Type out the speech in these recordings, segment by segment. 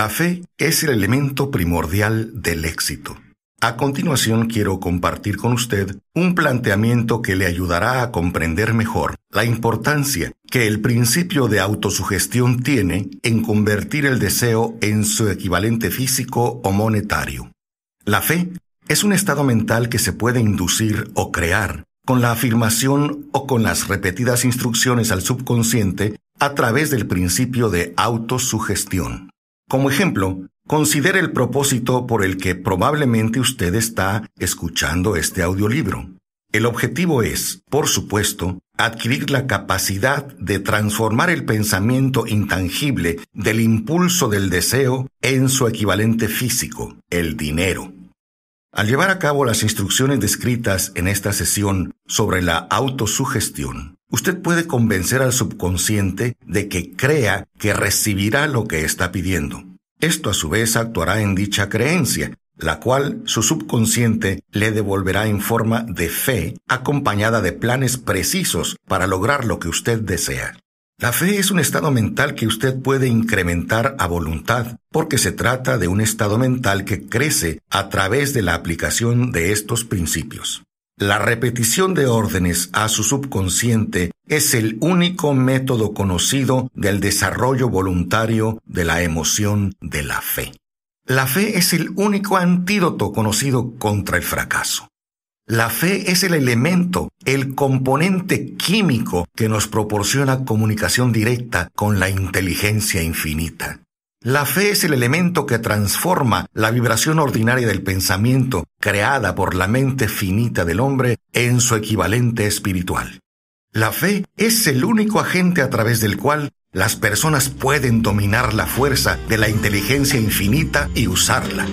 La fe es el elemento primordial del éxito. A continuación quiero compartir con usted un planteamiento que le ayudará a comprender mejor la importancia que el principio de autosugestión tiene en convertir el deseo en su equivalente físico o monetario. La fe es un estado mental que se puede inducir o crear con la afirmación o con las repetidas instrucciones al subconsciente a través del principio de autosugestión. Como ejemplo, considere el propósito por el que probablemente usted está escuchando este audiolibro. El objetivo es, por supuesto, adquirir la capacidad de transformar el pensamiento intangible del impulso del deseo en su equivalente físico, el dinero. Al llevar a cabo las instrucciones descritas en esta sesión sobre la autosugestión, Usted puede convencer al subconsciente de que crea que recibirá lo que está pidiendo. Esto a su vez actuará en dicha creencia, la cual su subconsciente le devolverá en forma de fe, acompañada de planes precisos para lograr lo que usted desea. La fe es un estado mental que usted puede incrementar a voluntad, porque se trata de un estado mental que crece a través de la aplicación de estos principios. La repetición de órdenes a su subconsciente es el único método conocido del desarrollo voluntario de la emoción de la fe. La fe es el único antídoto conocido contra el fracaso. La fe es el elemento, el componente químico que nos proporciona comunicación directa con la inteligencia infinita. La fe es el elemento que transforma la vibración ordinaria del pensamiento creada por la mente finita del hombre en su equivalente espiritual. La fe es el único agente a través del cual las personas pueden dominar la fuerza de la inteligencia infinita y usarla.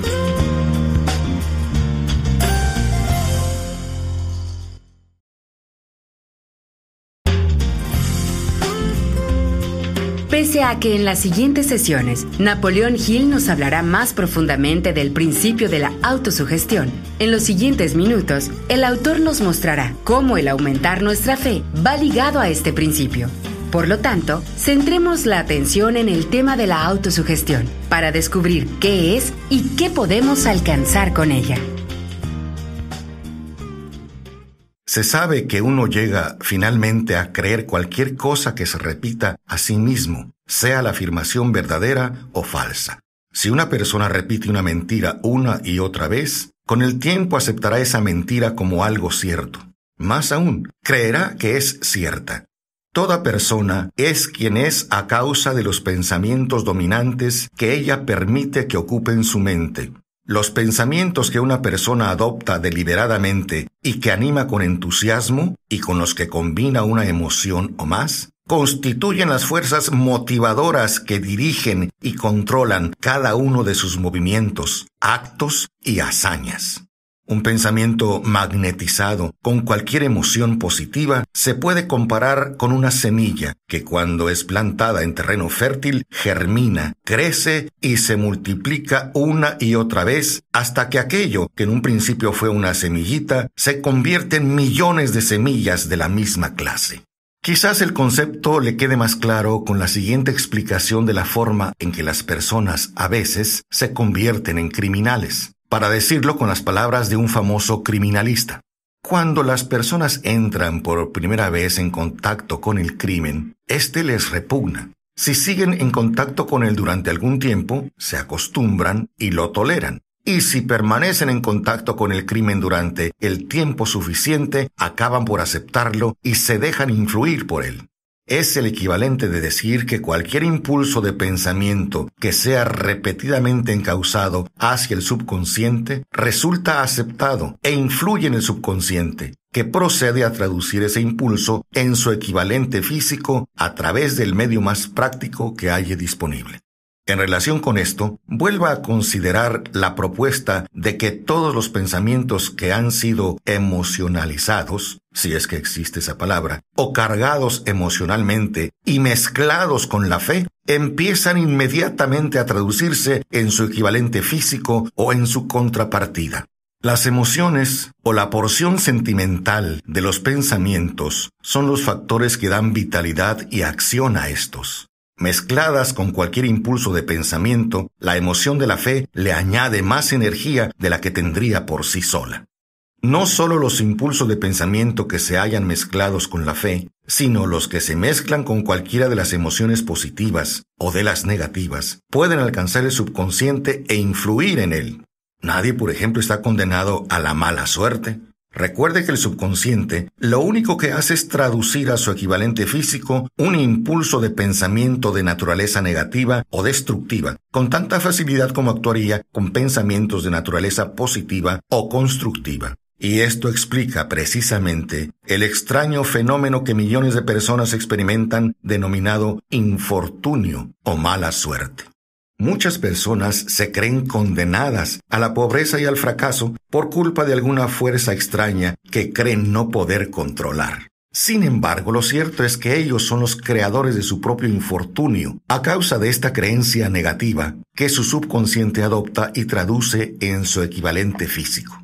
Pese a que en las siguientes sesiones Napoleón Hill nos hablará más profundamente del principio de la autosugestión, en los siguientes minutos el autor nos mostrará cómo el aumentar nuestra fe va ligado a este principio. Por lo tanto, centremos la atención en el tema de la autosugestión para descubrir qué es y qué podemos alcanzar con ella. Se sabe que uno llega finalmente a creer cualquier cosa que se repita a sí mismo, sea la afirmación verdadera o falsa. Si una persona repite una mentira una y otra vez, con el tiempo aceptará esa mentira como algo cierto. Más aún, creerá que es cierta. Toda persona es quien es a causa de los pensamientos dominantes que ella permite que ocupen su mente. Los pensamientos que una persona adopta deliberadamente y que anima con entusiasmo y con los que combina una emoción o más, constituyen las fuerzas motivadoras que dirigen y controlan cada uno de sus movimientos, actos y hazañas. Un pensamiento magnetizado con cualquier emoción positiva se puede comparar con una semilla que cuando es plantada en terreno fértil germina, crece y se multiplica una y otra vez hasta que aquello que en un principio fue una semillita se convierte en millones de semillas de la misma clase. Quizás el concepto le quede más claro con la siguiente explicación de la forma en que las personas a veces se convierten en criminales para decirlo con las palabras de un famoso criminalista. Cuando las personas entran por primera vez en contacto con el crimen, éste les repugna. Si siguen en contacto con él durante algún tiempo, se acostumbran y lo toleran. Y si permanecen en contacto con el crimen durante el tiempo suficiente, acaban por aceptarlo y se dejan influir por él es el equivalente de decir que cualquier impulso de pensamiento que sea repetidamente encausado hacia el subconsciente resulta aceptado e influye en el subconsciente, que procede a traducir ese impulso en su equivalente físico a través del medio más práctico que haya disponible. En relación con esto, vuelva a considerar la propuesta de que todos los pensamientos que han sido emocionalizados, si es que existe esa palabra, o cargados emocionalmente y mezclados con la fe, empiezan inmediatamente a traducirse en su equivalente físico o en su contrapartida. Las emociones o la porción sentimental de los pensamientos son los factores que dan vitalidad y acción a estos. Mezcladas con cualquier impulso de pensamiento, la emoción de la fe le añade más energía de la que tendría por sí sola. No solo los impulsos de pensamiento que se hayan mezclados con la fe, sino los que se mezclan con cualquiera de las emociones positivas o de las negativas, pueden alcanzar el subconsciente e influir en él. Nadie, por ejemplo, está condenado a la mala suerte, Recuerde que el subconsciente lo único que hace es traducir a su equivalente físico un impulso de pensamiento de naturaleza negativa o destructiva, con tanta facilidad como actuaría con pensamientos de naturaleza positiva o constructiva. Y esto explica precisamente el extraño fenómeno que millones de personas experimentan denominado infortunio o mala suerte. Muchas personas se creen condenadas a la pobreza y al fracaso por culpa de alguna fuerza extraña que creen no poder controlar. Sin embargo, lo cierto es que ellos son los creadores de su propio infortunio, a causa de esta creencia negativa que su subconsciente adopta y traduce en su equivalente físico.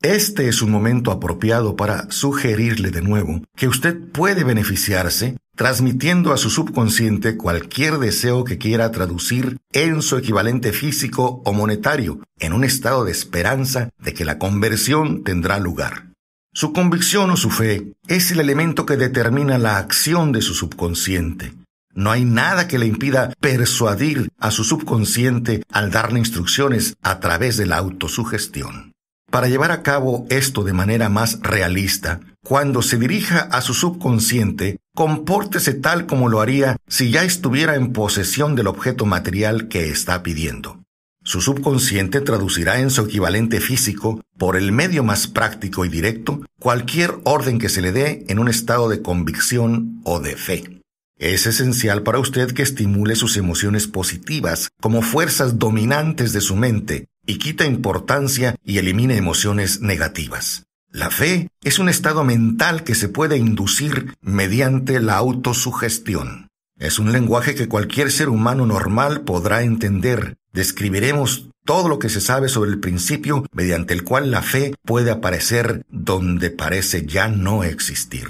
Este es un momento apropiado para sugerirle de nuevo que usted puede beneficiarse transmitiendo a su subconsciente cualquier deseo que quiera traducir en su equivalente físico o monetario, en un estado de esperanza de que la conversión tendrá lugar. Su convicción o su fe es el elemento que determina la acción de su subconsciente. No hay nada que le impida persuadir a su subconsciente al darle instrucciones a través de la autosugestión. Para llevar a cabo esto de manera más realista, cuando se dirija a su subconsciente, compórtese tal como lo haría si ya estuviera en posesión del objeto material que está pidiendo. Su subconsciente traducirá en su equivalente físico, por el medio más práctico y directo, cualquier orden que se le dé en un estado de convicción o de fe. Es esencial para usted que estimule sus emociones positivas como fuerzas dominantes de su mente y quita importancia y elimine emociones negativas. La fe es un estado mental que se puede inducir mediante la autosugestión. Es un lenguaje que cualquier ser humano normal podrá entender. Describiremos todo lo que se sabe sobre el principio mediante el cual la fe puede aparecer donde parece ya no existir.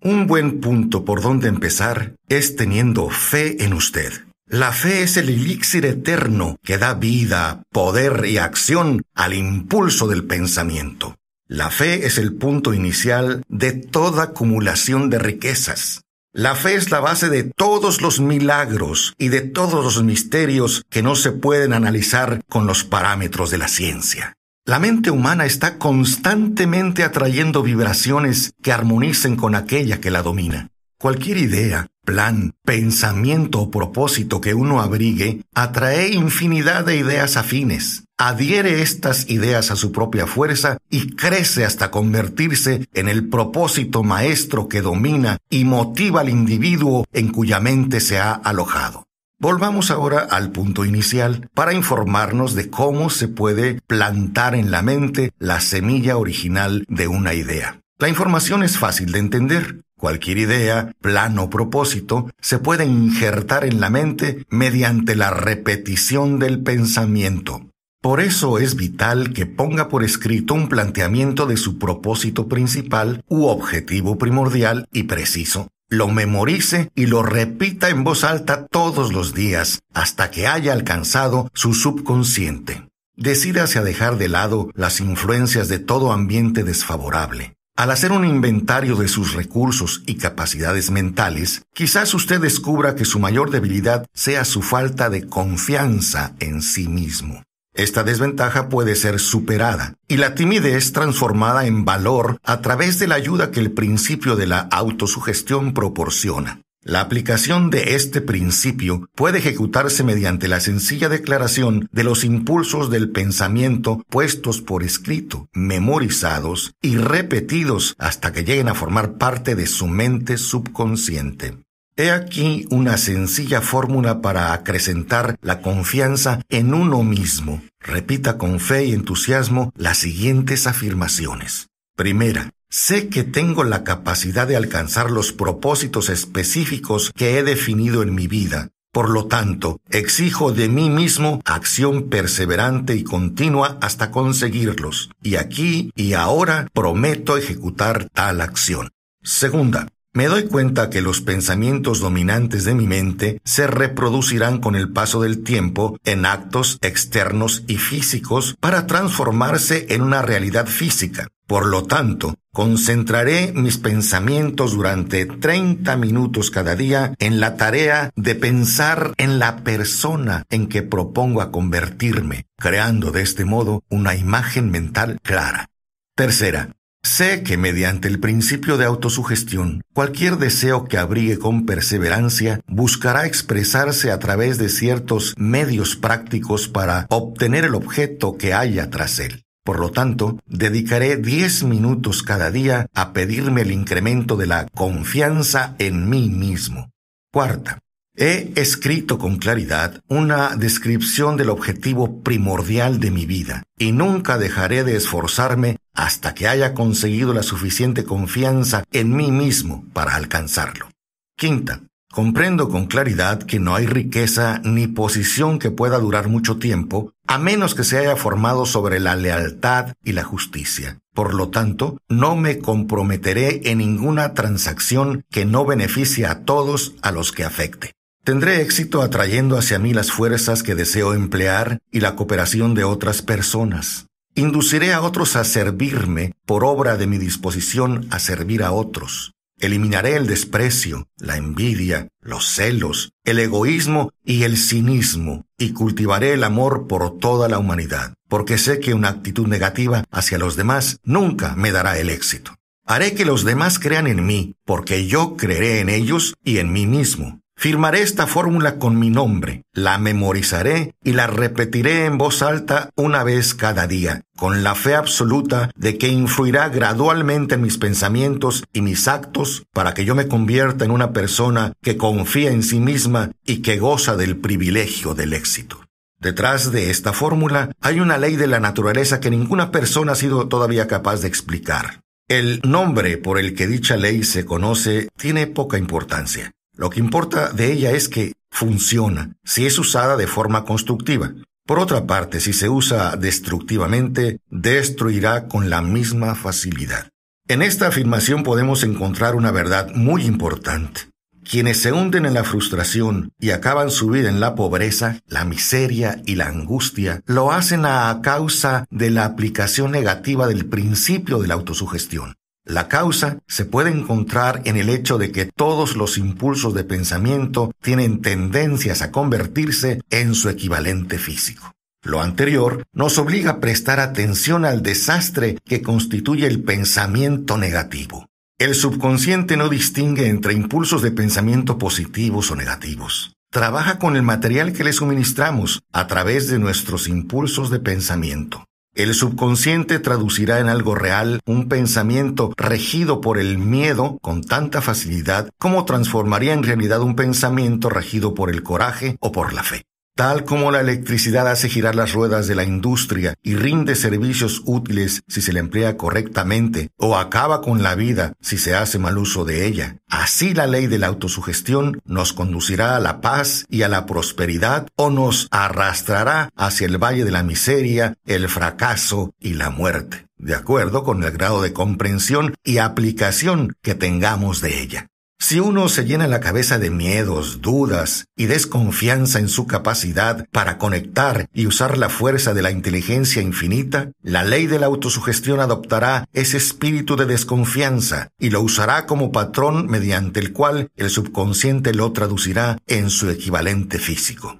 Un buen punto por donde empezar es teniendo fe en usted. La fe es el elixir eterno que da vida, poder y acción al impulso del pensamiento. La fe es el punto inicial de toda acumulación de riquezas. La fe es la base de todos los milagros y de todos los misterios que no se pueden analizar con los parámetros de la ciencia. La mente humana está constantemente atrayendo vibraciones que armonicen con aquella que la domina. Cualquier idea, plan, pensamiento o propósito que uno abrigue atrae infinidad de ideas afines adhiere estas ideas a su propia fuerza y crece hasta convertirse en el propósito maestro que domina y motiva al individuo en cuya mente se ha alojado. Volvamos ahora al punto inicial para informarnos de cómo se puede plantar en la mente la semilla original de una idea. La información es fácil de entender. Cualquier idea, plan o propósito se puede injertar en la mente mediante la repetición del pensamiento. Por eso es vital que ponga por escrito un planteamiento de su propósito principal u objetivo primordial y preciso. Lo memorice y lo repita en voz alta todos los días hasta que haya alcanzado su subconsciente. Decídase a dejar de lado las influencias de todo ambiente desfavorable. Al hacer un inventario de sus recursos y capacidades mentales, quizás usted descubra que su mayor debilidad sea su falta de confianza en sí mismo. Esta desventaja puede ser superada y la timidez transformada en valor a través de la ayuda que el principio de la autosugestión proporciona. La aplicación de este principio puede ejecutarse mediante la sencilla declaración de los impulsos del pensamiento puestos por escrito, memorizados y repetidos hasta que lleguen a formar parte de su mente subconsciente. He aquí una sencilla fórmula para acrecentar la confianza en uno mismo. Repita con fe y entusiasmo las siguientes afirmaciones. Primera, sé que tengo la capacidad de alcanzar los propósitos específicos que he definido en mi vida. Por lo tanto, exijo de mí mismo acción perseverante y continua hasta conseguirlos. Y aquí y ahora prometo ejecutar tal acción. Segunda, me doy cuenta que los pensamientos dominantes de mi mente se reproducirán con el paso del tiempo en actos externos y físicos para transformarse en una realidad física. Por lo tanto, concentraré mis pensamientos durante 30 minutos cada día en la tarea de pensar en la persona en que propongo a convertirme, creando de este modo una imagen mental clara. Tercera, Sé que mediante el principio de autosugestión, cualquier deseo que abrigue con perseverancia buscará expresarse a través de ciertos medios prácticos para obtener el objeto que haya tras él. Por lo tanto, dedicaré 10 minutos cada día a pedirme el incremento de la confianza en mí mismo. Cuarta, he escrito con claridad una descripción del objetivo primordial de mi vida y nunca dejaré de esforzarme hasta que haya conseguido la suficiente confianza en mí mismo para alcanzarlo. Quinta, Comprendo con claridad que no hay riqueza ni posición que pueda durar mucho tiempo, a menos que se haya formado sobre la lealtad y la justicia. Por lo tanto, no me comprometeré en ninguna transacción que no beneficie a todos a los que afecte. Tendré éxito atrayendo hacia mí las fuerzas que deseo emplear y la cooperación de otras personas. Induciré a otros a servirme por obra de mi disposición a servir a otros. Eliminaré el desprecio, la envidia, los celos, el egoísmo y el cinismo, y cultivaré el amor por toda la humanidad, porque sé que una actitud negativa hacia los demás nunca me dará el éxito. Haré que los demás crean en mí, porque yo creeré en ellos y en mí mismo. Firmaré esta fórmula con mi nombre, la memorizaré y la repetiré en voz alta una vez cada día, con la fe absoluta de que influirá gradualmente en mis pensamientos y mis actos para que yo me convierta en una persona que confía en sí misma y que goza del privilegio del éxito. Detrás de esta fórmula hay una ley de la naturaleza que ninguna persona ha sido todavía capaz de explicar. El nombre por el que dicha ley se conoce tiene poca importancia. Lo que importa de ella es que funciona si es usada de forma constructiva. Por otra parte, si se usa destructivamente, destruirá con la misma facilidad. En esta afirmación podemos encontrar una verdad muy importante. Quienes se hunden en la frustración y acaban su vida en la pobreza, la miseria y la angustia, lo hacen a causa de la aplicación negativa del principio de la autosugestión. La causa se puede encontrar en el hecho de que todos los impulsos de pensamiento tienen tendencias a convertirse en su equivalente físico. Lo anterior nos obliga a prestar atención al desastre que constituye el pensamiento negativo. El subconsciente no distingue entre impulsos de pensamiento positivos o negativos. Trabaja con el material que le suministramos a través de nuestros impulsos de pensamiento. El subconsciente traducirá en algo real un pensamiento regido por el miedo con tanta facilidad como transformaría en realidad un pensamiento regido por el coraje o por la fe. Tal como la electricidad hace girar las ruedas de la industria y rinde servicios útiles si se le emplea correctamente o acaba con la vida si se hace mal uso de ella, así la ley de la autosugestión nos conducirá a la paz y a la prosperidad o nos arrastrará hacia el valle de la miseria, el fracaso y la muerte, de acuerdo con el grado de comprensión y aplicación que tengamos de ella. Si uno se llena la cabeza de miedos, dudas y desconfianza en su capacidad para conectar y usar la fuerza de la inteligencia infinita, la ley de la autosugestión adoptará ese espíritu de desconfianza y lo usará como patrón mediante el cual el subconsciente lo traducirá en su equivalente físico.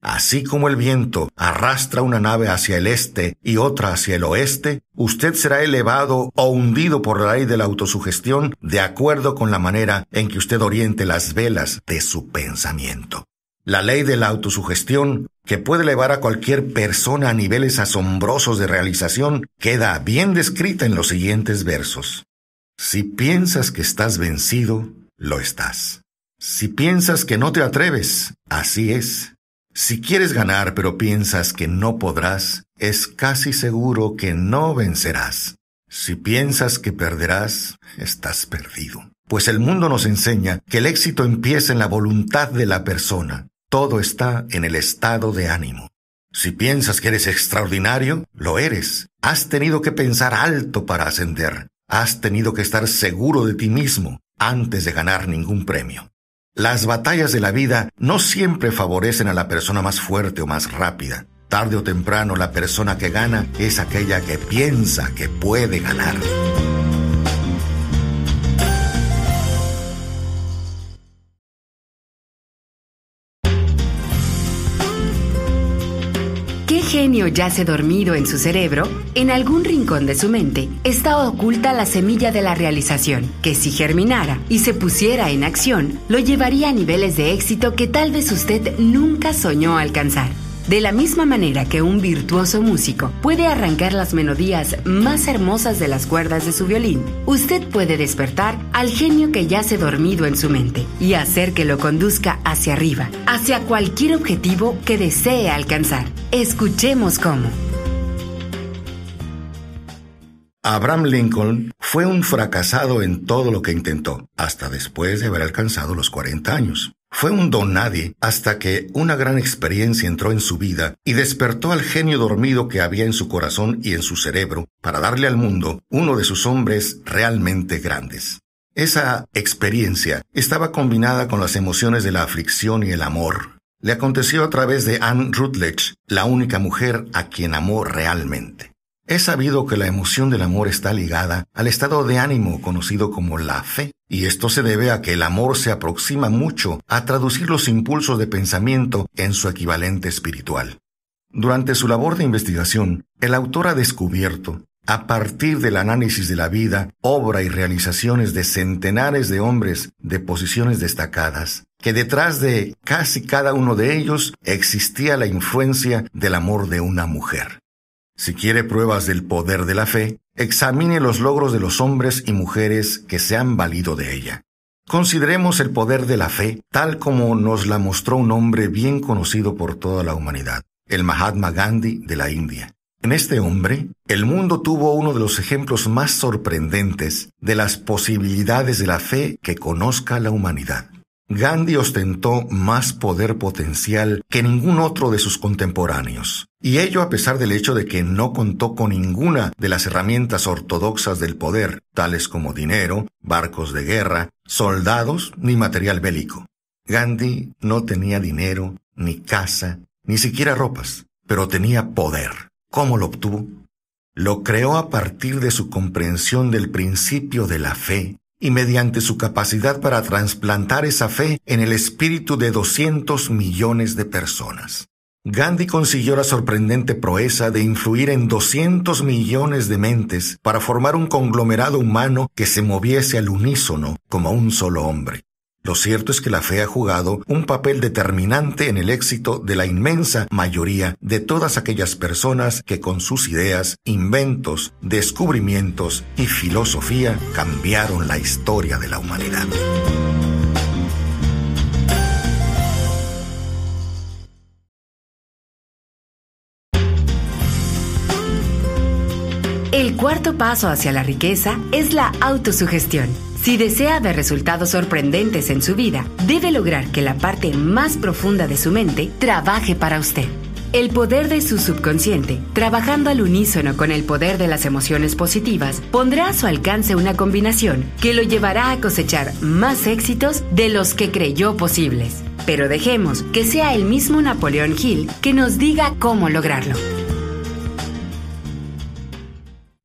Así como el viento arrastra una nave hacia el este y otra hacia el oeste, usted será elevado o hundido por la ley de la autosugestión de acuerdo con la manera en que usted oriente las velas de su pensamiento. La ley de la autosugestión, que puede elevar a cualquier persona a niveles asombrosos de realización, queda bien descrita en los siguientes versos. Si piensas que estás vencido, lo estás. Si piensas que no te atreves, así es. Si quieres ganar pero piensas que no podrás, es casi seguro que no vencerás. Si piensas que perderás, estás perdido. Pues el mundo nos enseña que el éxito empieza en la voluntad de la persona. Todo está en el estado de ánimo. Si piensas que eres extraordinario, lo eres. Has tenido que pensar alto para ascender. Has tenido que estar seguro de ti mismo. antes de ganar ningún premio. Las batallas de la vida no siempre favorecen a la persona más fuerte o más rápida. Tarde o temprano la persona que gana es aquella que piensa que puede ganar. Genio yace dormido en su cerebro? En algún rincón de su mente está oculta la semilla de la realización, que si germinara y se pusiera en acción, lo llevaría a niveles de éxito que tal vez usted nunca soñó alcanzar. De la misma manera que un virtuoso músico puede arrancar las melodías más hermosas de las cuerdas de su violín, usted puede despertar al genio que yace dormido en su mente y hacer que lo conduzca hacia arriba, hacia cualquier objetivo que desee alcanzar. Escuchemos cómo. Abraham Lincoln fue un fracasado en todo lo que intentó, hasta después de haber alcanzado los 40 años. Fue un don nadie hasta que una gran experiencia entró en su vida y despertó al genio dormido que había en su corazón y en su cerebro para darle al mundo uno de sus hombres realmente grandes. Esa experiencia estaba combinada con las emociones de la aflicción y el amor. Le aconteció a través de Anne Rutledge, la única mujer a quien amó realmente. Es sabido que la emoción del amor está ligada al estado de ánimo conocido como la fe, y esto se debe a que el amor se aproxima mucho a traducir los impulsos de pensamiento en su equivalente espiritual. Durante su labor de investigación, el autor ha descubierto, a partir del análisis de la vida, obra y realizaciones de centenares de hombres de posiciones destacadas, que detrás de casi cada uno de ellos existía la influencia del amor de una mujer. Si quiere pruebas del poder de la fe, examine los logros de los hombres y mujeres que se han valido de ella. Consideremos el poder de la fe tal como nos la mostró un hombre bien conocido por toda la humanidad, el Mahatma Gandhi de la India. En este hombre, el mundo tuvo uno de los ejemplos más sorprendentes de las posibilidades de la fe que conozca la humanidad. Gandhi ostentó más poder potencial que ningún otro de sus contemporáneos, y ello a pesar del hecho de que no contó con ninguna de las herramientas ortodoxas del poder, tales como dinero, barcos de guerra, soldados ni material bélico. Gandhi no tenía dinero, ni casa, ni siquiera ropas, pero tenía poder. ¿Cómo lo obtuvo? Lo creó a partir de su comprensión del principio de la fe y mediante su capacidad para trasplantar esa fe en el espíritu de 200 millones de personas. Gandhi consiguió la sorprendente proeza de influir en 200 millones de mentes para formar un conglomerado humano que se moviese al unísono como un solo hombre. Lo cierto es que la fe ha jugado un papel determinante en el éxito de la inmensa mayoría de todas aquellas personas que con sus ideas, inventos, descubrimientos y filosofía cambiaron la historia de la humanidad. El cuarto paso hacia la riqueza es la autosugestión. Si desea ver resultados sorprendentes en su vida, debe lograr que la parte más profunda de su mente trabaje para usted. El poder de su subconsciente, trabajando al unísono con el poder de las emociones positivas, pondrá a su alcance una combinación que lo llevará a cosechar más éxitos de los que creyó posibles. Pero dejemos que sea el mismo Napoleón Hill que nos diga cómo lograrlo.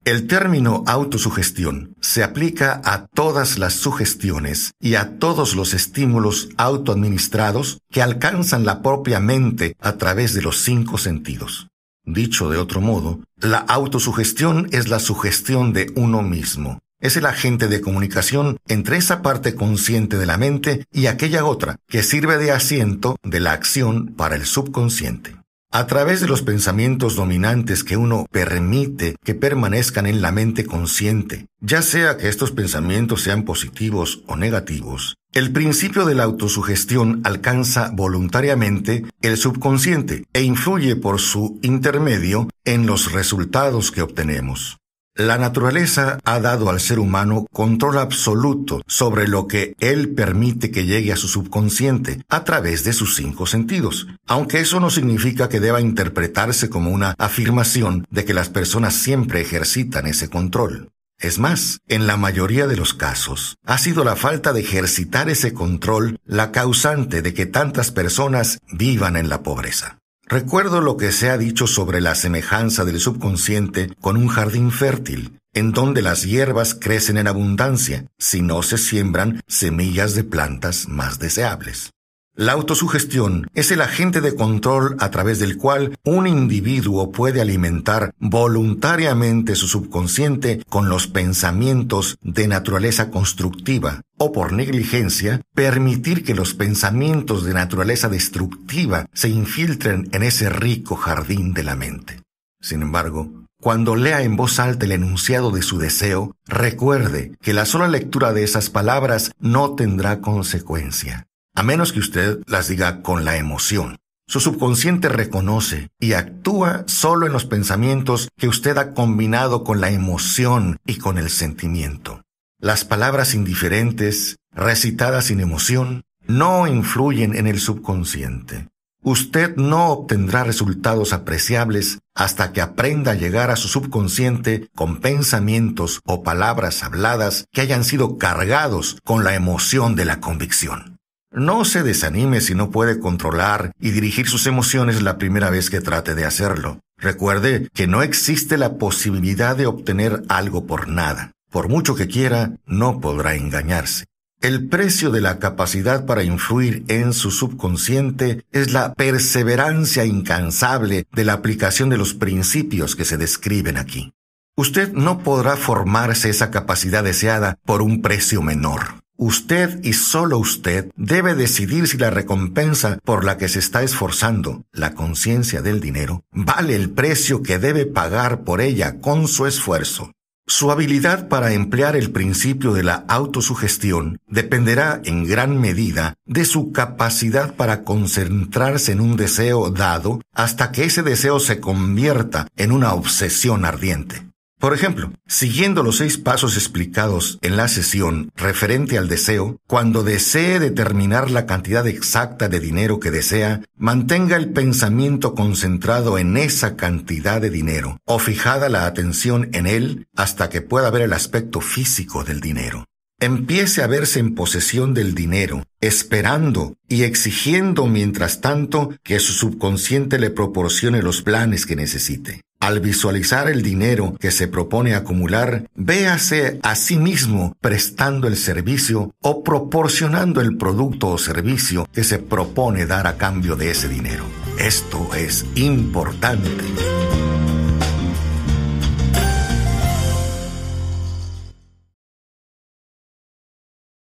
El término autosugestión se aplica a todas las sugestiones y a todos los estímulos autoadministrados que alcanzan la propia mente a través de los cinco sentidos. Dicho de otro modo, la autosugestión es la sugestión de uno mismo. Es el agente de comunicación entre esa parte consciente de la mente y aquella otra que sirve de asiento de la acción para el subconsciente. A través de los pensamientos dominantes que uno permite que permanezcan en la mente consciente, ya sea que estos pensamientos sean positivos o negativos, el principio de la autosugestión alcanza voluntariamente el subconsciente e influye por su intermedio en los resultados que obtenemos. La naturaleza ha dado al ser humano control absoluto sobre lo que él permite que llegue a su subconsciente a través de sus cinco sentidos, aunque eso no significa que deba interpretarse como una afirmación de que las personas siempre ejercitan ese control. Es más, en la mayoría de los casos, ha sido la falta de ejercitar ese control la causante de que tantas personas vivan en la pobreza. Recuerdo lo que se ha dicho sobre la semejanza del subconsciente con un jardín fértil, en donde las hierbas crecen en abundancia si no se siembran semillas de plantas más deseables. La autosugestión es el agente de control a través del cual un individuo puede alimentar voluntariamente su subconsciente con los pensamientos de naturaleza constructiva o por negligencia permitir que los pensamientos de naturaleza destructiva se infiltren en ese rico jardín de la mente. Sin embargo, cuando lea en voz alta el enunciado de su deseo, recuerde que la sola lectura de esas palabras no tendrá consecuencia a menos que usted las diga con la emoción. Su subconsciente reconoce y actúa solo en los pensamientos que usted ha combinado con la emoción y con el sentimiento. Las palabras indiferentes, recitadas sin emoción, no influyen en el subconsciente. Usted no obtendrá resultados apreciables hasta que aprenda a llegar a su subconsciente con pensamientos o palabras habladas que hayan sido cargados con la emoción de la convicción. No se desanime si no puede controlar y dirigir sus emociones la primera vez que trate de hacerlo. Recuerde que no existe la posibilidad de obtener algo por nada. Por mucho que quiera, no podrá engañarse. El precio de la capacidad para influir en su subconsciente es la perseverancia incansable de la aplicación de los principios que se describen aquí. Usted no podrá formarse esa capacidad deseada por un precio menor. Usted y solo usted debe decidir si la recompensa por la que se está esforzando, la conciencia del dinero, vale el precio que debe pagar por ella con su esfuerzo. Su habilidad para emplear el principio de la autosugestión dependerá en gran medida de su capacidad para concentrarse en un deseo dado hasta que ese deseo se convierta en una obsesión ardiente. Por ejemplo, siguiendo los seis pasos explicados en la sesión referente al deseo, cuando desee determinar la cantidad exacta de dinero que desea, mantenga el pensamiento concentrado en esa cantidad de dinero o fijada la atención en él hasta que pueda ver el aspecto físico del dinero. Empiece a verse en posesión del dinero, esperando y exigiendo mientras tanto que su subconsciente le proporcione los planes que necesite. Al visualizar el dinero que se propone acumular, véase a sí mismo prestando el servicio o proporcionando el producto o servicio que se propone dar a cambio de ese dinero. Esto es importante.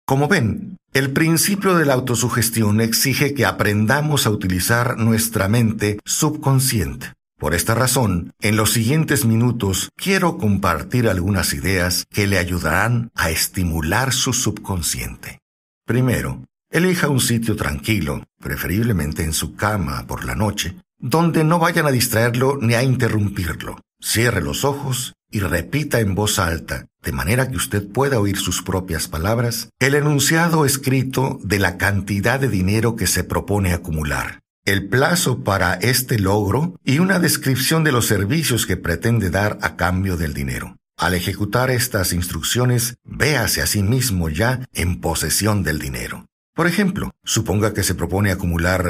Como ven, el principio de la autosugestión exige que aprendamos a utilizar nuestra mente subconsciente. Por esta razón, en los siguientes minutos quiero compartir algunas ideas que le ayudarán a estimular su subconsciente. Primero, elija un sitio tranquilo, preferiblemente en su cama por la noche, donde no vayan a distraerlo ni a interrumpirlo. Cierre los ojos y repita en voz alta, de manera que usted pueda oír sus propias palabras, el enunciado escrito de la cantidad de dinero que se propone acumular el plazo para este logro y una descripción de los servicios que pretende dar a cambio del dinero. Al ejecutar estas instrucciones, véase a sí mismo ya en posesión del dinero. Por ejemplo, suponga que se propone acumular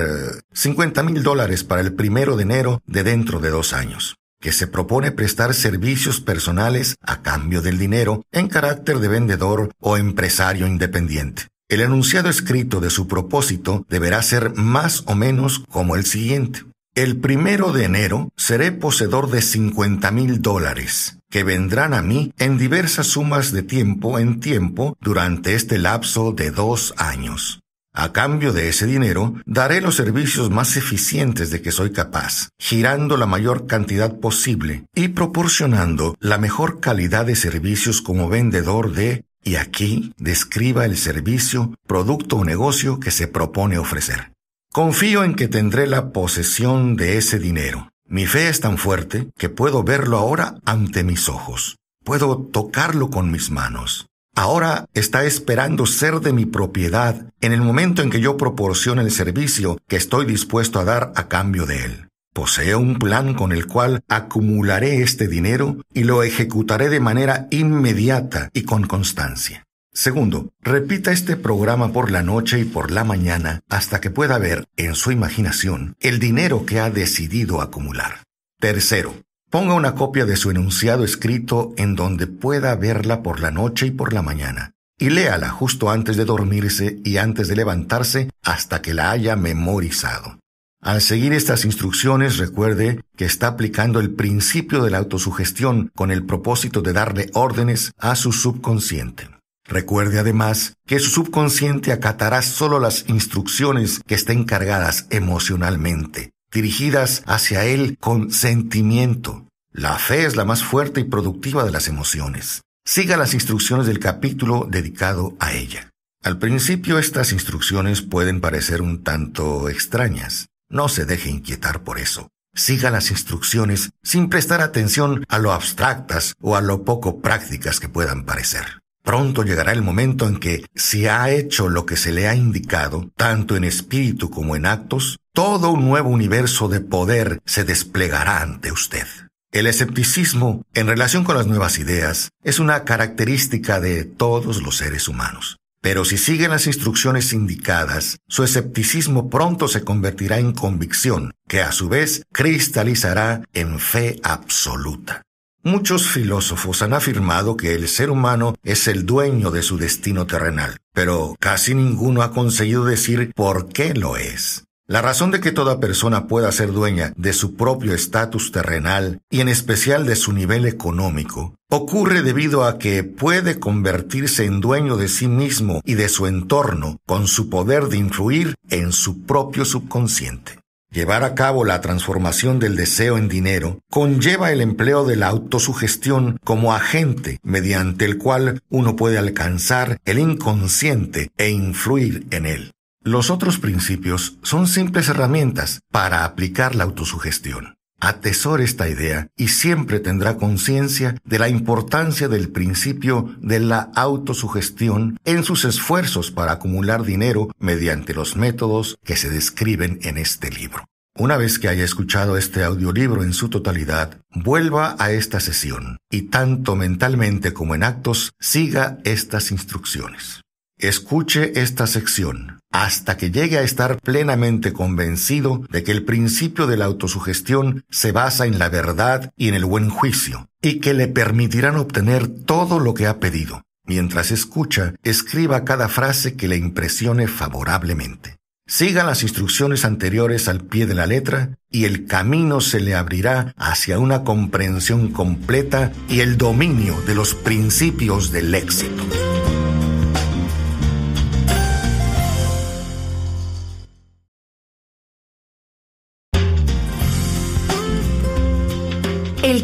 50 eh, mil dólares para el primero de enero de dentro de dos años, que se propone prestar servicios personales a cambio del dinero en carácter de vendedor o empresario independiente. El enunciado escrito de su propósito deberá ser más o menos como el siguiente. El primero de enero seré poseedor de 50 mil dólares, que vendrán a mí en diversas sumas de tiempo en tiempo durante este lapso de dos años. A cambio de ese dinero, daré los servicios más eficientes de que soy capaz, girando la mayor cantidad posible y proporcionando la mejor calidad de servicios como vendedor de y aquí describa el servicio, producto o negocio que se propone ofrecer. Confío en que tendré la posesión de ese dinero. Mi fe es tan fuerte que puedo verlo ahora ante mis ojos. Puedo tocarlo con mis manos. Ahora está esperando ser de mi propiedad en el momento en que yo proporcione el servicio que estoy dispuesto a dar a cambio de él. Poseo un plan con el cual acumularé este dinero y lo ejecutaré de manera inmediata y con constancia. Segundo, repita este programa por la noche y por la mañana hasta que pueda ver en su imaginación el dinero que ha decidido acumular. Tercero, ponga una copia de su enunciado escrito en donde pueda verla por la noche y por la mañana, y léala justo antes de dormirse y antes de levantarse hasta que la haya memorizado. Al seguir estas instrucciones, recuerde que está aplicando el principio de la autosugestión con el propósito de darle órdenes a su subconsciente. Recuerde además que su subconsciente acatará solo las instrucciones que estén cargadas emocionalmente, dirigidas hacia él con sentimiento. La fe es la más fuerte y productiva de las emociones. Siga las instrucciones del capítulo dedicado a ella. Al principio estas instrucciones pueden parecer un tanto extrañas. No se deje inquietar por eso. Siga las instrucciones sin prestar atención a lo abstractas o a lo poco prácticas que puedan parecer. Pronto llegará el momento en que, si ha hecho lo que se le ha indicado, tanto en espíritu como en actos, todo un nuevo universo de poder se desplegará ante usted. El escepticismo en relación con las nuevas ideas es una característica de todos los seres humanos. Pero si siguen las instrucciones indicadas, su escepticismo pronto se convertirá en convicción, que a su vez cristalizará en fe absoluta. Muchos filósofos han afirmado que el ser humano es el dueño de su destino terrenal, pero casi ninguno ha conseguido decir por qué lo es. La razón de que toda persona pueda ser dueña de su propio estatus terrenal y en especial de su nivel económico ocurre debido a que puede convertirse en dueño de sí mismo y de su entorno con su poder de influir en su propio subconsciente. Llevar a cabo la transformación del deseo en dinero conlleva el empleo de la autosugestión como agente mediante el cual uno puede alcanzar el inconsciente e influir en él. Los otros principios son simples herramientas para aplicar la autosugestión. Atesore esta idea y siempre tendrá conciencia de la importancia del principio de la autosugestión en sus esfuerzos para acumular dinero mediante los métodos que se describen en este libro. Una vez que haya escuchado este audiolibro en su totalidad, vuelva a esta sesión y tanto mentalmente como en actos siga estas instrucciones. Escuche esta sección hasta que llegue a estar plenamente convencido de que el principio de la autosugestión se basa en la verdad y en el buen juicio, y que le permitirán obtener todo lo que ha pedido. Mientras escucha, escriba cada frase que le impresione favorablemente. Siga las instrucciones anteriores al pie de la letra y el camino se le abrirá hacia una comprensión completa y el dominio de los principios del éxito.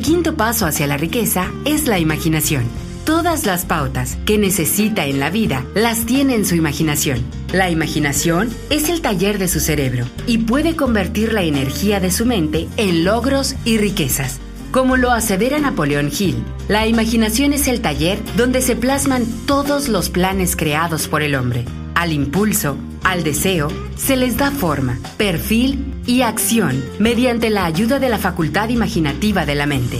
Quinto paso hacia la riqueza es la imaginación. Todas las pautas que necesita en la vida las tiene en su imaginación. La imaginación es el taller de su cerebro y puede convertir la energía de su mente en logros y riquezas. Como lo asevera Napoleón Hill, la imaginación es el taller donde se plasman todos los planes creados por el hombre. Al impulso, al deseo, se les da forma, perfil y acción mediante la ayuda de la facultad imaginativa de la mente.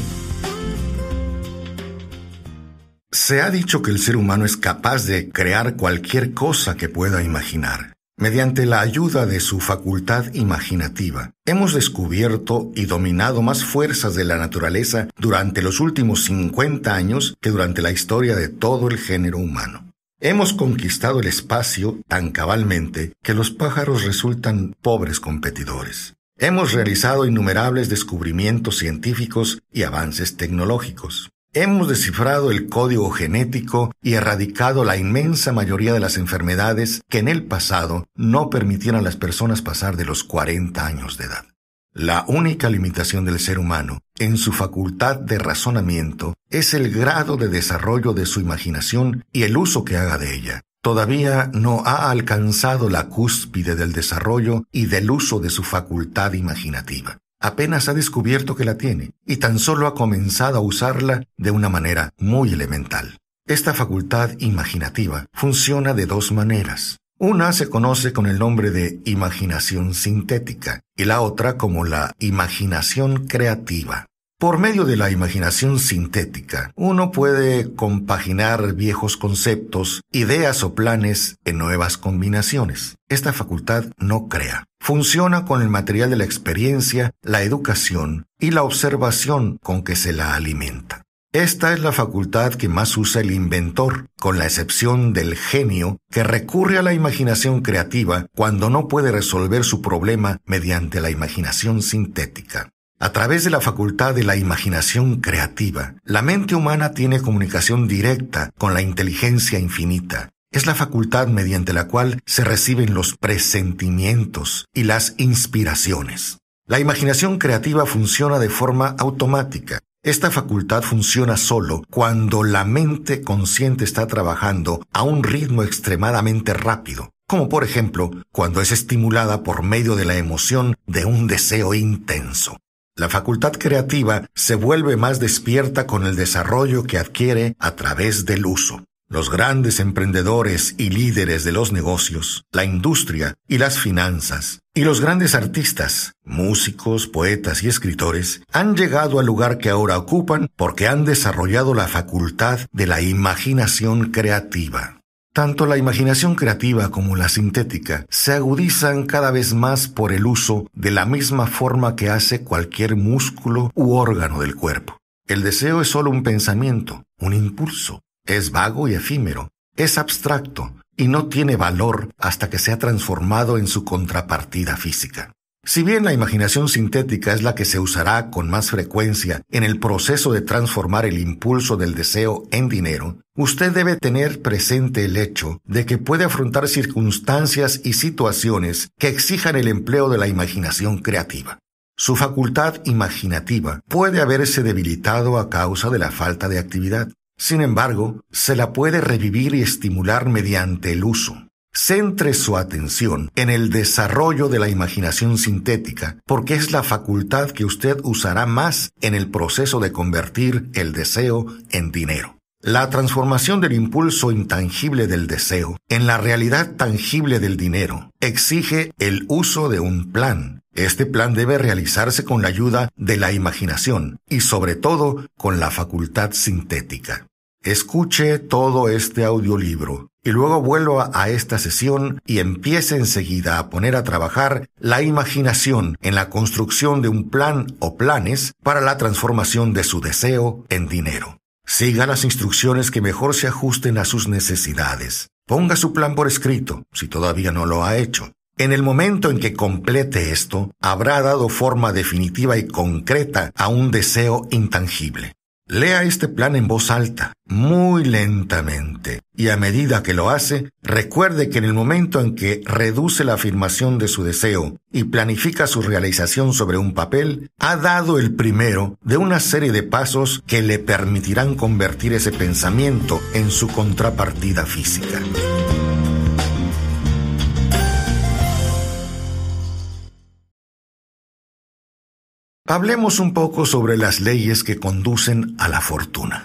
Se ha dicho que el ser humano es capaz de crear cualquier cosa que pueda imaginar. Mediante la ayuda de su facultad imaginativa, hemos descubierto y dominado más fuerzas de la naturaleza durante los últimos 50 años que durante la historia de todo el género humano. Hemos conquistado el espacio tan cabalmente que los pájaros resultan pobres competidores. Hemos realizado innumerables descubrimientos científicos y avances tecnológicos. Hemos descifrado el código genético y erradicado la inmensa mayoría de las enfermedades que en el pasado no permitieron a las personas pasar de los 40 años de edad. La única limitación del ser humano en su facultad de razonamiento es el grado de desarrollo de su imaginación y el uso que haga de ella. Todavía no ha alcanzado la cúspide del desarrollo y del uso de su facultad imaginativa apenas ha descubierto que la tiene y tan solo ha comenzado a usarla de una manera muy elemental. Esta facultad imaginativa funciona de dos maneras. Una se conoce con el nombre de imaginación sintética y la otra como la imaginación creativa. Por medio de la imaginación sintética, uno puede compaginar viejos conceptos, ideas o planes en nuevas combinaciones. Esta facultad no crea. Funciona con el material de la experiencia, la educación y la observación con que se la alimenta. Esta es la facultad que más usa el inventor, con la excepción del genio, que recurre a la imaginación creativa cuando no puede resolver su problema mediante la imaginación sintética. A través de la facultad de la imaginación creativa, la mente humana tiene comunicación directa con la inteligencia infinita. Es la facultad mediante la cual se reciben los presentimientos y las inspiraciones. La imaginación creativa funciona de forma automática. Esta facultad funciona solo cuando la mente consciente está trabajando a un ritmo extremadamente rápido, como por ejemplo cuando es estimulada por medio de la emoción de un deseo intenso. La facultad creativa se vuelve más despierta con el desarrollo que adquiere a través del uso. Los grandes emprendedores y líderes de los negocios, la industria y las finanzas, y los grandes artistas, músicos, poetas y escritores, han llegado al lugar que ahora ocupan porque han desarrollado la facultad de la imaginación creativa. Tanto la imaginación creativa como la sintética se agudizan cada vez más por el uso de la misma forma que hace cualquier músculo u órgano del cuerpo. El deseo es solo un pensamiento, un impulso. Es vago y efímero, es abstracto y no tiene valor hasta que sea transformado en su contrapartida física. Si bien la imaginación sintética es la que se usará con más frecuencia en el proceso de transformar el impulso del deseo en dinero, usted debe tener presente el hecho de que puede afrontar circunstancias y situaciones que exijan el empleo de la imaginación creativa. Su facultad imaginativa puede haberse debilitado a causa de la falta de actividad. Sin embargo, se la puede revivir y estimular mediante el uso. Centre su atención en el desarrollo de la imaginación sintética, porque es la facultad que usted usará más en el proceso de convertir el deseo en dinero. La transformación del impulso intangible del deseo en la realidad tangible del dinero exige el uso de un plan. Este plan debe realizarse con la ayuda de la imaginación y sobre todo con la facultad sintética. Escuche todo este audiolibro y luego vuelva a esta sesión y empiece enseguida a poner a trabajar la imaginación en la construcción de un plan o planes para la transformación de su deseo en dinero. Siga las instrucciones que mejor se ajusten a sus necesidades. Ponga su plan por escrito, si todavía no lo ha hecho. En el momento en que complete esto, habrá dado forma definitiva y concreta a un deseo intangible. Lea este plan en voz alta, muy lentamente, y a medida que lo hace, recuerde que en el momento en que reduce la afirmación de su deseo y planifica su realización sobre un papel, ha dado el primero de una serie de pasos que le permitirán convertir ese pensamiento en su contrapartida física. Hablemos un poco sobre las leyes que conducen a la fortuna.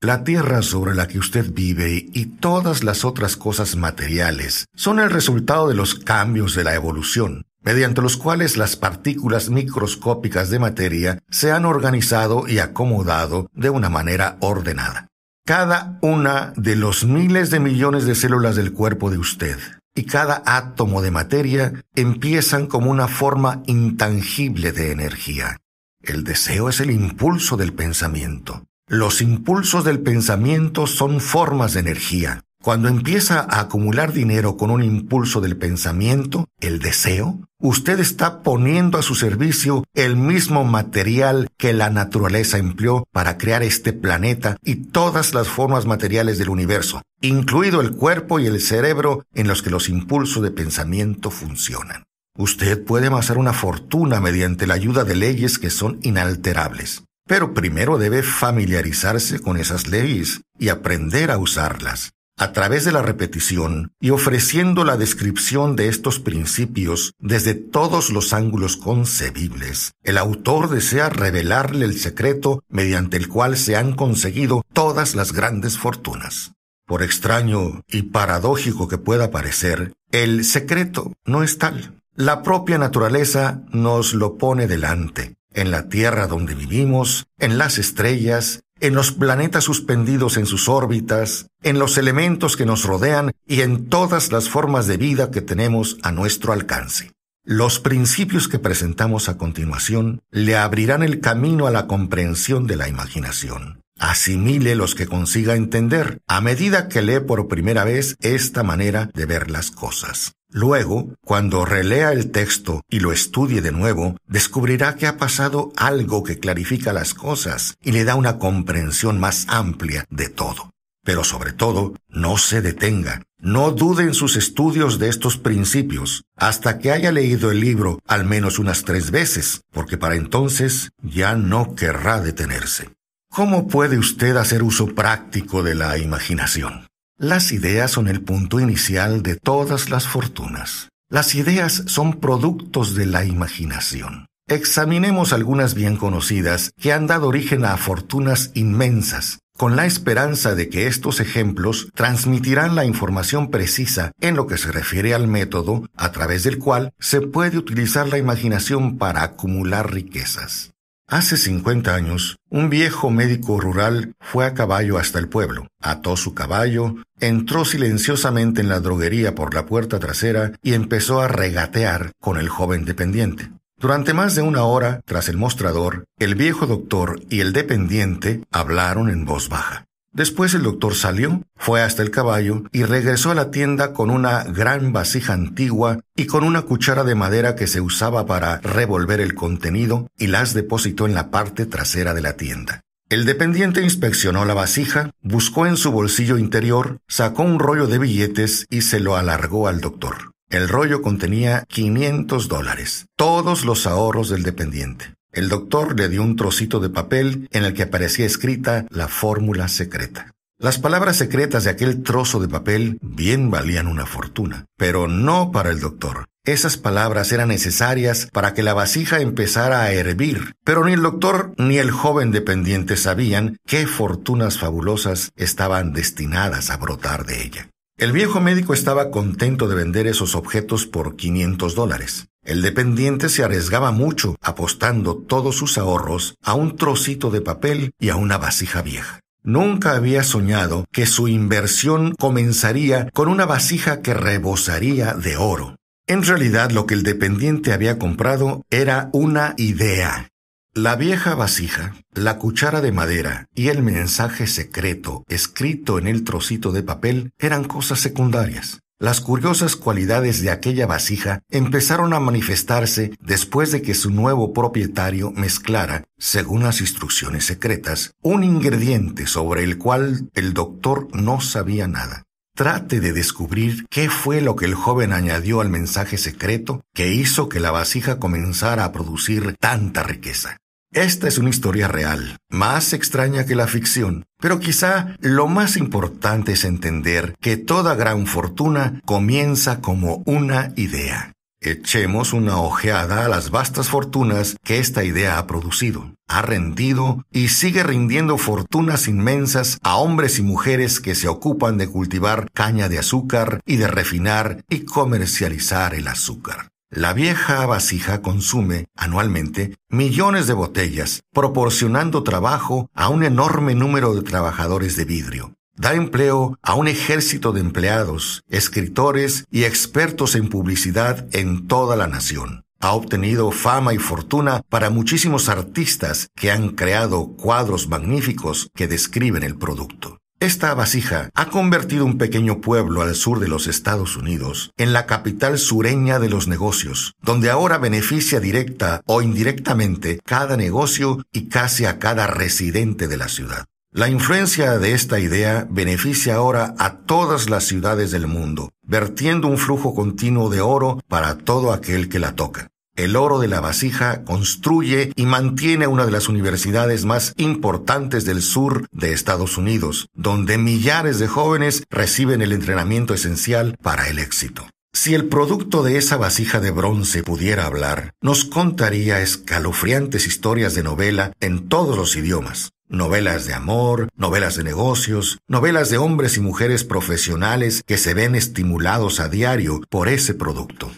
La tierra sobre la que usted vive y todas las otras cosas materiales son el resultado de los cambios de la evolución, mediante los cuales las partículas microscópicas de materia se han organizado y acomodado de una manera ordenada. Cada una de los miles de millones de células del cuerpo de usted y cada átomo de materia empiezan como una forma intangible de energía. El deseo es el impulso del pensamiento. Los impulsos del pensamiento son formas de energía. Cuando empieza a acumular dinero con un impulso del pensamiento, el deseo, usted está poniendo a su servicio el mismo material que la naturaleza empleó para crear este planeta y todas las formas materiales del universo, incluido el cuerpo y el cerebro en los que los impulsos de pensamiento funcionan. Usted puede amasar una fortuna mediante la ayuda de leyes que son inalterables, pero primero debe familiarizarse con esas leyes y aprender a usarlas a través de la repetición y ofreciendo la descripción de estos principios desde todos los ángulos concebibles, el autor desea revelarle el secreto mediante el cual se han conseguido todas las grandes fortunas. Por extraño y paradójico que pueda parecer, el secreto no es tal. La propia naturaleza nos lo pone delante, en la Tierra donde vivimos, en las estrellas, en los planetas suspendidos en sus órbitas, en los elementos que nos rodean y en todas las formas de vida que tenemos a nuestro alcance. Los principios que presentamos a continuación le abrirán el camino a la comprensión de la imaginación. Asimile los que consiga entender a medida que lee por primera vez esta manera de ver las cosas. Luego, cuando relea el texto y lo estudie de nuevo, descubrirá que ha pasado algo que clarifica las cosas y le da una comprensión más amplia de todo. Pero sobre todo, no se detenga, no dude en sus estudios de estos principios hasta que haya leído el libro al menos unas tres veces, porque para entonces ya no querrá detenerse. ¿Cómo puede usted hacer uso práctico de la imaginación? Las ideas son el punto inicial de todas las fortunas. Las ideas son productos de la imaginación. Examinemos algunas bien conocidas que han dado origen a fortunas inmensas, con la esperanza de que estos ejemplos transmitirán la información precisa en lo que se refiere al método a través del cual se puede utilizar la imaginación para acumular riquezas. Hace 50 años, un viejo médico rural fue a caballo hasta el pueblo, ató su caballo, entró silenciosamente en la droguería por la puerta trasera y empezó a regatear con el joven dependiente. Durante más de una hora, tras el mostrador, el viejo doctor y el dependiente hablaron en voz baja. Después el doctor salió, fue hasta el caballo y regresó a la tienda con una gran vasija antigua y con una cuchara de madera que se usaba para revolver el contenido y las depositó en la parte trasera de la tienda. El dependiente inspeccionó la vasija, buscó en su bolsillo interior, sacó un rollo de billetes y se lo alargó al doctor. El rollo contenía 500 dólares, todos los ahorros del dependiente. El doctor le dio un trocito de papel en el que aparecía escrita la fórmula secreta. Las palabras secretas de aquel trozo de papel bien valían una fortuna, pero no para el doctor. Esas palabras eran necesarias para que la vasija empezara a hervir, pero ni el doctor ni el joven dependiente sabían qué fortunas fabulosas estaban destinadas a brotar de ella. El viejo médico estaba contento de vender esos objetos por 500 dólares. El dependiente se arriesgaba mucho, apostando todos sus ahorros a un trocito de papel y a una vasija vieja. Nunca había soñado que su inversión comenzaría con una vasija que rebosaría de oro. En realidad lo que el dependiente había comprado era una idea, la vieja vasija, la cuchara de madera y el mensaje secreto escrito en el trocito de papel eran cosas secundarias. Las curiosas cualidades de aquella vasija empezaron a manifestarse después de que su nuevo propietario mezclara, según las instrucciones secretas, un ingrediente sobre el cual el doctor no sabía nada. Trate de descubrir qué fue lo que el joven añadió al mensaje secreto que hizo que la vasija comenzara a producir tanta riqueza. Esta es una historia real, más extraña que la ficción, pero quizá lo más importante es entender que toda gran fortuna comienza como una idea. Echemos una ojeada a las vastas fortunas que esta idea ha producido. Ha rendido y sigue rindiendo fortunas inmensas a hombres y mujeres que se ocupan de cultivar caña de azúcar y de refinar y comercializar el azúcar. La vieja vasija consume anualmente millones de botellas, proporcionando trabajo a un enorme número de trabajadores de vidrio da empleo a un ejército de empleados, escritores y expertos en publicidad en toda la nación. Ha obtenido fama y fortuna para muchísimos artistas que han creado cuadros magníficos que describen el producto. Esta vasija ha convertido un pequeño pueblo al sur de los Estados Unidos en la capital sureña de los negocios, donde ahora beneficia directa o indirectamente cada negocio y casi a cada residente de la ciudad. La influencia de esta idea beneficia ahora a todas las ciudades del mundo, vertiendo un flujo continuo de oro para todo aquel que la toca. El oro de la vasija construye y mantiene una de las universidades más importantes del sur de Estados Unidos, donde millares de jóvenes reciben el entrenamiento esencial para el éxito. Si el producto de esa vasija de bronce pudiera hablar, nos contaría escalofriantes historias de novela en todos los idiomas. Novelas de amor, novelas de negocios, novelas de hombres y mujeres profesionales que se ven estimulados a diario por ese producto.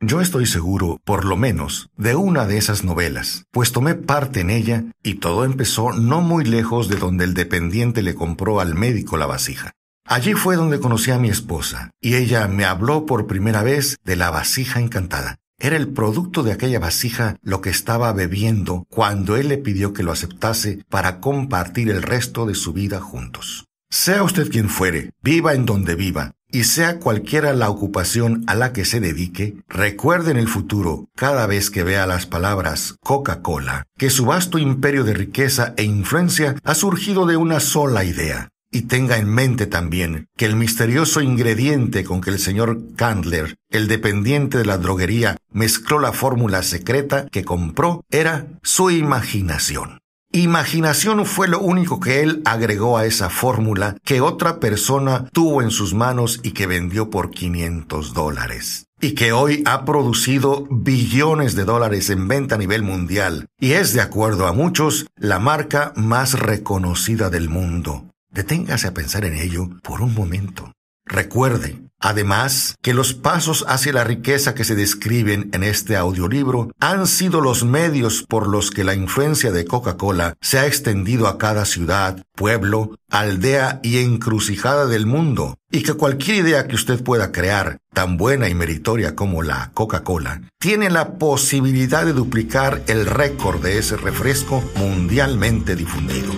Yo estoy seguro, por lo menos, de una de esas novelas, pues tomé parte en ella y todo empezó no muy lejos de donde el dependiente le compró al médico la vasija. Allí fue donde conocí a mi esposa, y ella me habló por primera vez de la vasija encantada. Era el producto de aquella vasija lo que estaba bebiendo cuando él le pidió que lo aceptase para compartir el resto de su vida juntos. Sea usted quien fuere, viva en donde viva, y sea cualquiera la ocupación a la que se dedique, recuerde en el futuro, cada vez que vea las palabras Coca-Cola, que su vasto imperio de riqueza e influencia ha surgido de una sola idea, y tenga en mente también que el misterioso ingrediente con que el señor Candler, el dependiente de la droguería, mezcló la fórmula secreta que compró era su imaginación. Imaginación fue lo único que él agregó a esa fórmula que otra persona tuvo en sus manos y que vendió por 500 dólares. Y que hoy ha producido billones de dólares en venta a nivel mundial. Y es, de acuerdo a muchos, la marca más reconocida del mundo. Deténgase a pensar en ello por un momento. Recuerde, además, que los pasos hacia la riqueza que se describen en este audiolibro han sido los medios por los que la influencia de Coca-Cola se ha extendido a cada ciudad, pueblo, aldea y encrucijada del mundo, y que cualquier idea que usted pueda crear, tan buena y meritoria como la Coca-Cola, tiene la posibilidad de duplicar el récord de ese refresco mundialmente difundido.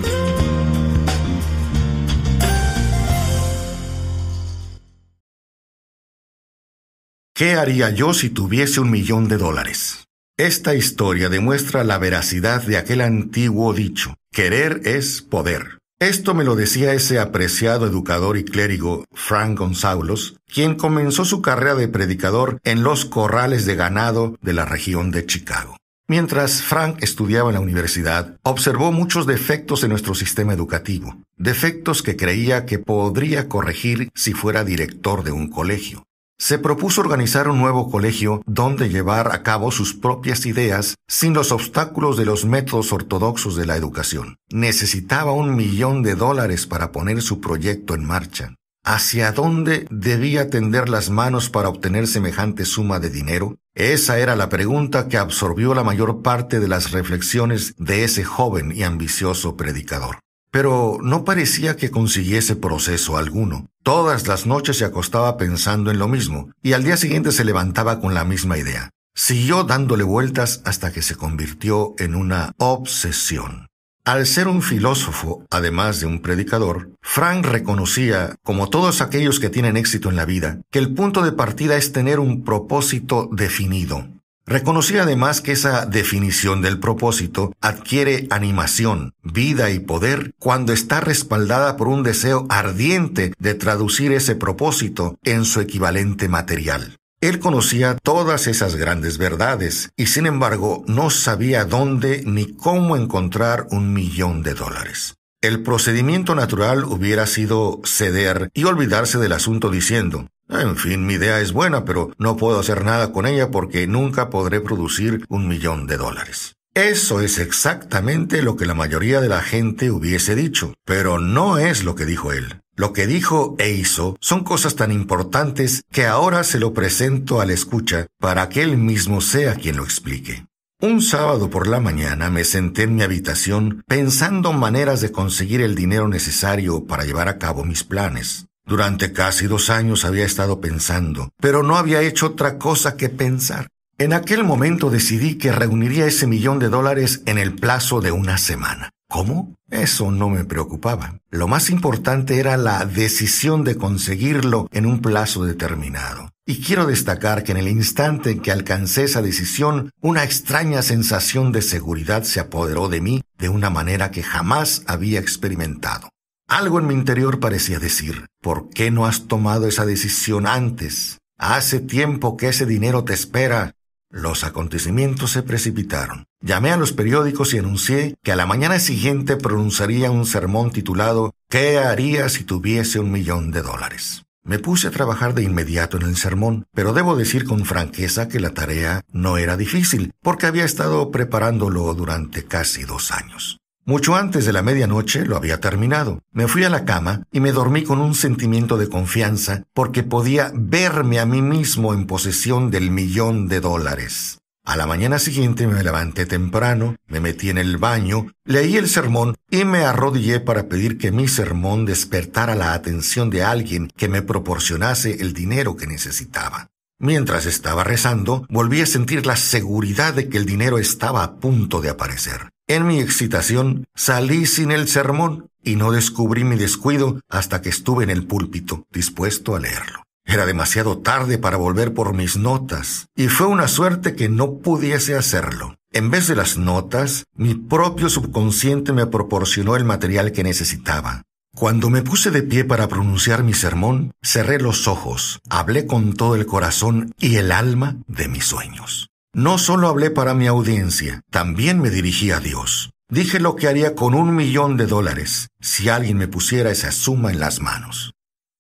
¿Qué haría yo si tuviese un millón de dólares? Esta historia demuestra la veracidad de aquel antiguo dicho, querer es poder. Esto me lo decía ese apreciado educador y clérigo Frank González, quien comenzó su carrera de predicador en los corrales de ganado de la región de Chicago. Mientras Frank estudiaba en la universidad, observó muchos defectos en nuestro sistema educativo, defectos que creía que podría corregir si fuera director de un colegio se propuso organizar un nuevo colegio donde llevar a cabo sus propias ideas sin los obstáculos de los métodos ortodoxos de la educación. Necesitaba un millón de dólares para poner su proyecto en marcha. ¿Hacia dónde debía tender las manos para obtener semejante suma de dinero? Esa era la pregunta que absorbió la mayor parte de las reflexiones de ese joven y ambicioso predicador. Pero no parecía que consiguiese proceso alguno. Todas las noches se acostaba pensando en lo mismo, y al día siguiente se levantaba con la misma idea. Siguió dándole vueltas hasta que se convirtió en una obsesión. Al ser un filósofo, además de un predicador, Frank reconocía, como todos aquellos que tienen éxito en la vida, que el punto de partida es tener un propósito definido, Reconocía además que esa definición del propósito adquiere animación, vida y poder cuando está respaldada por un deseo ardiente de traducir ese propósito en su equivalente material. Él conocía todas esas grandes verdades y sin embargo no sabía dónde ni cómo encontrar un millón de dólares. El procedimiento natural hubiera sido ceder y olvidarse del asunto diciendo, en fin, mi idea es buena, pero no puedo hacer nada con ella porque nunca podré producir un millón de dólares. Eso es exactamente lo que la mayoría de la gente hubiese dicho, pero no es lo que dijo él. Lo que dijo e hizo son cosas tan importantes que ahora se lo presento al escucha para que él mismo sea quien lo explique. Un sábado por la mañana me senté en mi habitación pensando maneras de conseguir el dinero necesario para llevar a cabo mis planes. Durante casi dos años había estado pensando, pero no había hecho otra cosa que pensar. En aquel momento decidí que reuniría ese millón de dólares en el plazo de una semana. ¿Cómo? Eso no me preocupaba. Lo más importante era la decisión de conseguirlo en un plazo determinado. Y quiero destacar que en el instante en que alcancé esa decisión, una extraña sensación de seguridad se apoderó de mí de una manera que jamás había experimentado. Algo en mi interior parecía decir, ¿por qué no has tomado esa decisión antes? Hace tiempo que ese dinero te espera. Los acontecimientos se precipitaron. Llamé a los periódicos y anuncié que a la mañana siguiente pronunciaría un sermón titulado ¿Qué haría si tuviese un millón de dólares? Me puse a trabajar de inmediato en el sermón, pero debo decir con franqueza que la tarea no era difícil, porque había estado preparándolo durante casi dos años. Mucho antes de la medianoche lo había terminado. Me fui a la cama y me dormí con un sentimiento de confianza porque podía verme a mí mismo en posesión del millón de dólares. A la mañana siguiente me levanté temprano, me metí en el baño, leí el sermón y me arrodillé para pedir que mi sermón despertara la atención de alguien que me proporcionase el dinero que necesitaba. Mientras estaba rezando, volví a sentir la seguridad de que el dinero estaba a punto de aparecer. En mi excitación salí sin el sermón y no descubrí mi descuido hasta que estuve en el púlpito, dispuesto a leerlo. Era demasiado tarde para volver por mis notas, y fue una suerte que no pudiese hacerlo. En vez de las notas, mi propio subconsciente me proporcionó el material que necesitaba. Cuando me puse de pie para pronunciar mi sermón, cerré los ojos, hablé con todo el corazón y el alma de mis sueños. No solo hablé para mi audiencia, también me dirigí a Dios. Dije lo que haría con un millón de dólares si alguien me pusiera esa suma en las manos.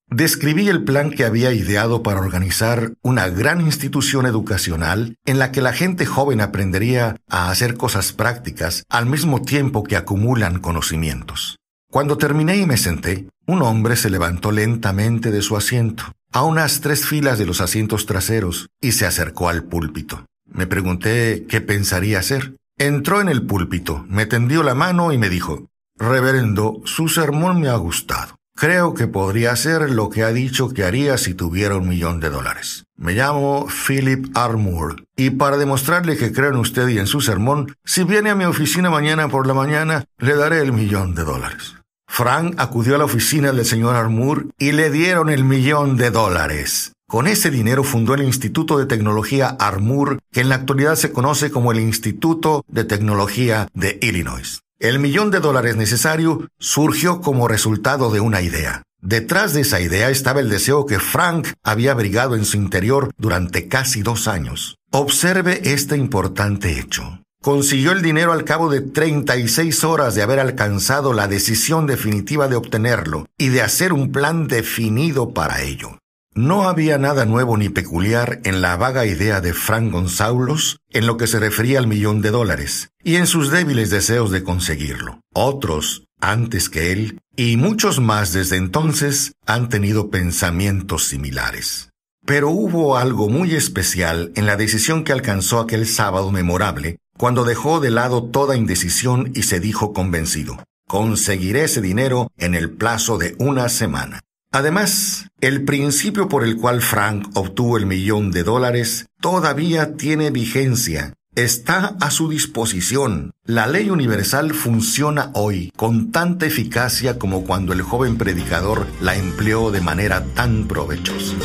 Describí el plan que había ideado para organizar una gran institución educacional en la que la gente joven aprendería a hacer cosas prácticas al mismo tiempo que acumulan conocimientos. Cuando terminé y me senté, un hombre se levantó lentamente de su asiento, a unas tres filas de los asientos traseros, y se acercó al púlpito. Me pregunté qué pensaría hacer. Entró en el púlpito, me tendió la mano y me dijo, Reverendo, su sermón me ha gustado. Creo que podría hacer lo que ha dicho que haría si tuviera un millón de dólares. Me llamo Philip Armour y para demostrarle que creo en usted y en su sermón, si viene a mi oficina mañana por la mañana, le daré el millón de dólares. Frank acudió a la oficina del señor Armour y le dieron el millón de dólares. Con ese dinero fundó el Instituto de Tecnología Armour, que en la actualidad se conoce como el Instituto de Tecnología de Illinois. El millón de dólares necesario surgió como resultado de una idea. Detrás de esa idea estaba el deseo que Frank había abrigado en su interior durante casi dos años. Observe este importante hecho. Consiguió el dinero al cabo de 36 horas de haber alcanzado la decisión definitiva de obtenerlo y de hacer un plan definido para ello. No había nada nuevo ni peculiar en la vaga idea de Frank Gonzaulos en lo que se refería al millón de dólares y en sus débiles deseos de conseguirlo. Otros, antes que él, y muchos más desde entonces, han tenido pensamientos similares. Pero hubo algo muy especial en la decisión que alcanzó aquel sábado memorable, cuando dejó de lado toda indecisión y se dijo convencido, conseguiré ese dinero en el plazo de una semana. Además, el principio por el cual Frank obtuvo el millón de dólares todavía tiene vigencia. Está a su disposición. La ley universal funciona hoy con tanta eficacia como cuando el joven predicador la empleó de manera tan provechosa.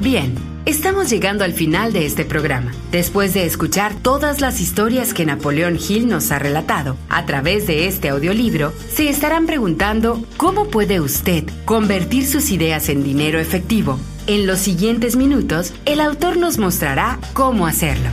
Bien. Llegando al final de este programa. Después de escuchar todas las historias que Napoleón Hill nos ha relatado a través de este audiolibro, se estarán preguntando cómo puede usted convertir sus ideas en dinero efectivo. En los siguientes minutos, el autor nos mostrará cómo hacerlo.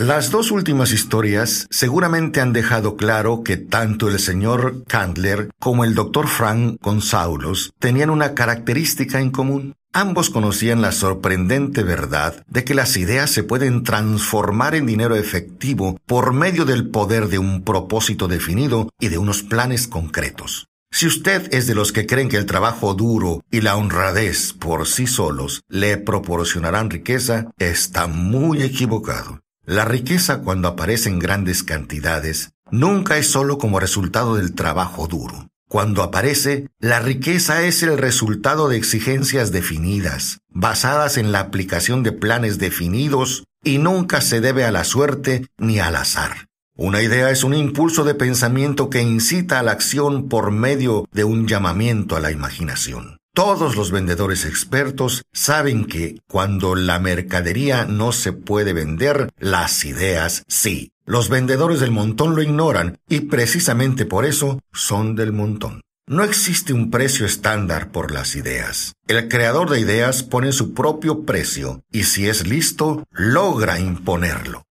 Las dos últimas historias seguramente han dejado claro que tanto el señor Candler como el doctor Frank Gonzaulos tenían una característica en común. Ambos conocían la sorprendente verdad de que las ideas se pueden transformar en dinero efectivo por medio del poder de un propósito definido y de unos planes concretos. Si usted es de los que creen que el trabajo duro y la honradez por sí solos le proporcionarán riqueza, está muy equivocado. La riqueza cuando aparece en grandes cantidades nunca es solo como resultado del trabajo duro. Cuando aparece, la riqueza es el resultado de exigencias definidas, basadas en la aplicación de planes definidos y nunca se debe a la suerte ni al azar. Una idea es un impulso de pensamiento que incita a la acción por medio de un llamamiento a la imaginación. Todos los vendedores expertos saben que cuando la mercadería no se puede vender, las ideas sí. Los vendedores del montón lo ignoran y precisamente por eso son del montón. No existe un precio estándar por las ideas. El creador de ideas pone su propio precio y si es listo, logra imponerlo.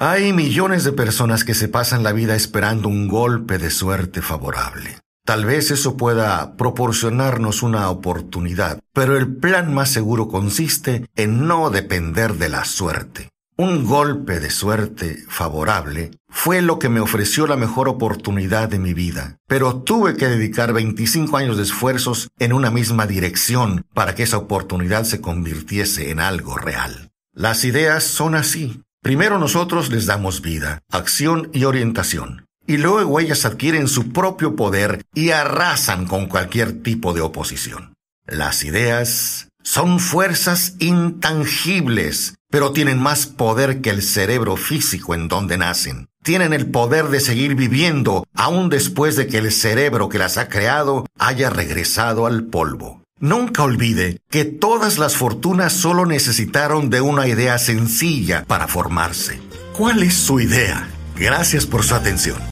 Hay millones de personas que se pasan la vida esperando un golpe de suerte favorable. Tal vez eso pueda proporcionarnos una oportunidad, pero el plan más seguro consiste en no depender de la suerte. Un golpe de suerte favorable fue lo que me ofreció la mejor oportunidad de mi vida, pero tuve que dedicar 25 años de esfuerzos en una misma dirección para que esa oportunidad se convirtiese en algo real. Las ideas son así. Primero nosotros les damos vida, acción y orientación, y luego ellas adquieren su propio poder y arrasan con cualquier tipo de oposición. Las ideas son fuerzas intangibles pero tienen más poder que el cerebro físico en donde nacen. Tienen el poder de seguir viviendo aún después de que el cerebro que las ha creado haya regresado al polvo. Nunca olvide que todas las fortunas solo necesitaron de una idea sencilla para formarse. ¿Cuál es su idea? Gracias por su atención.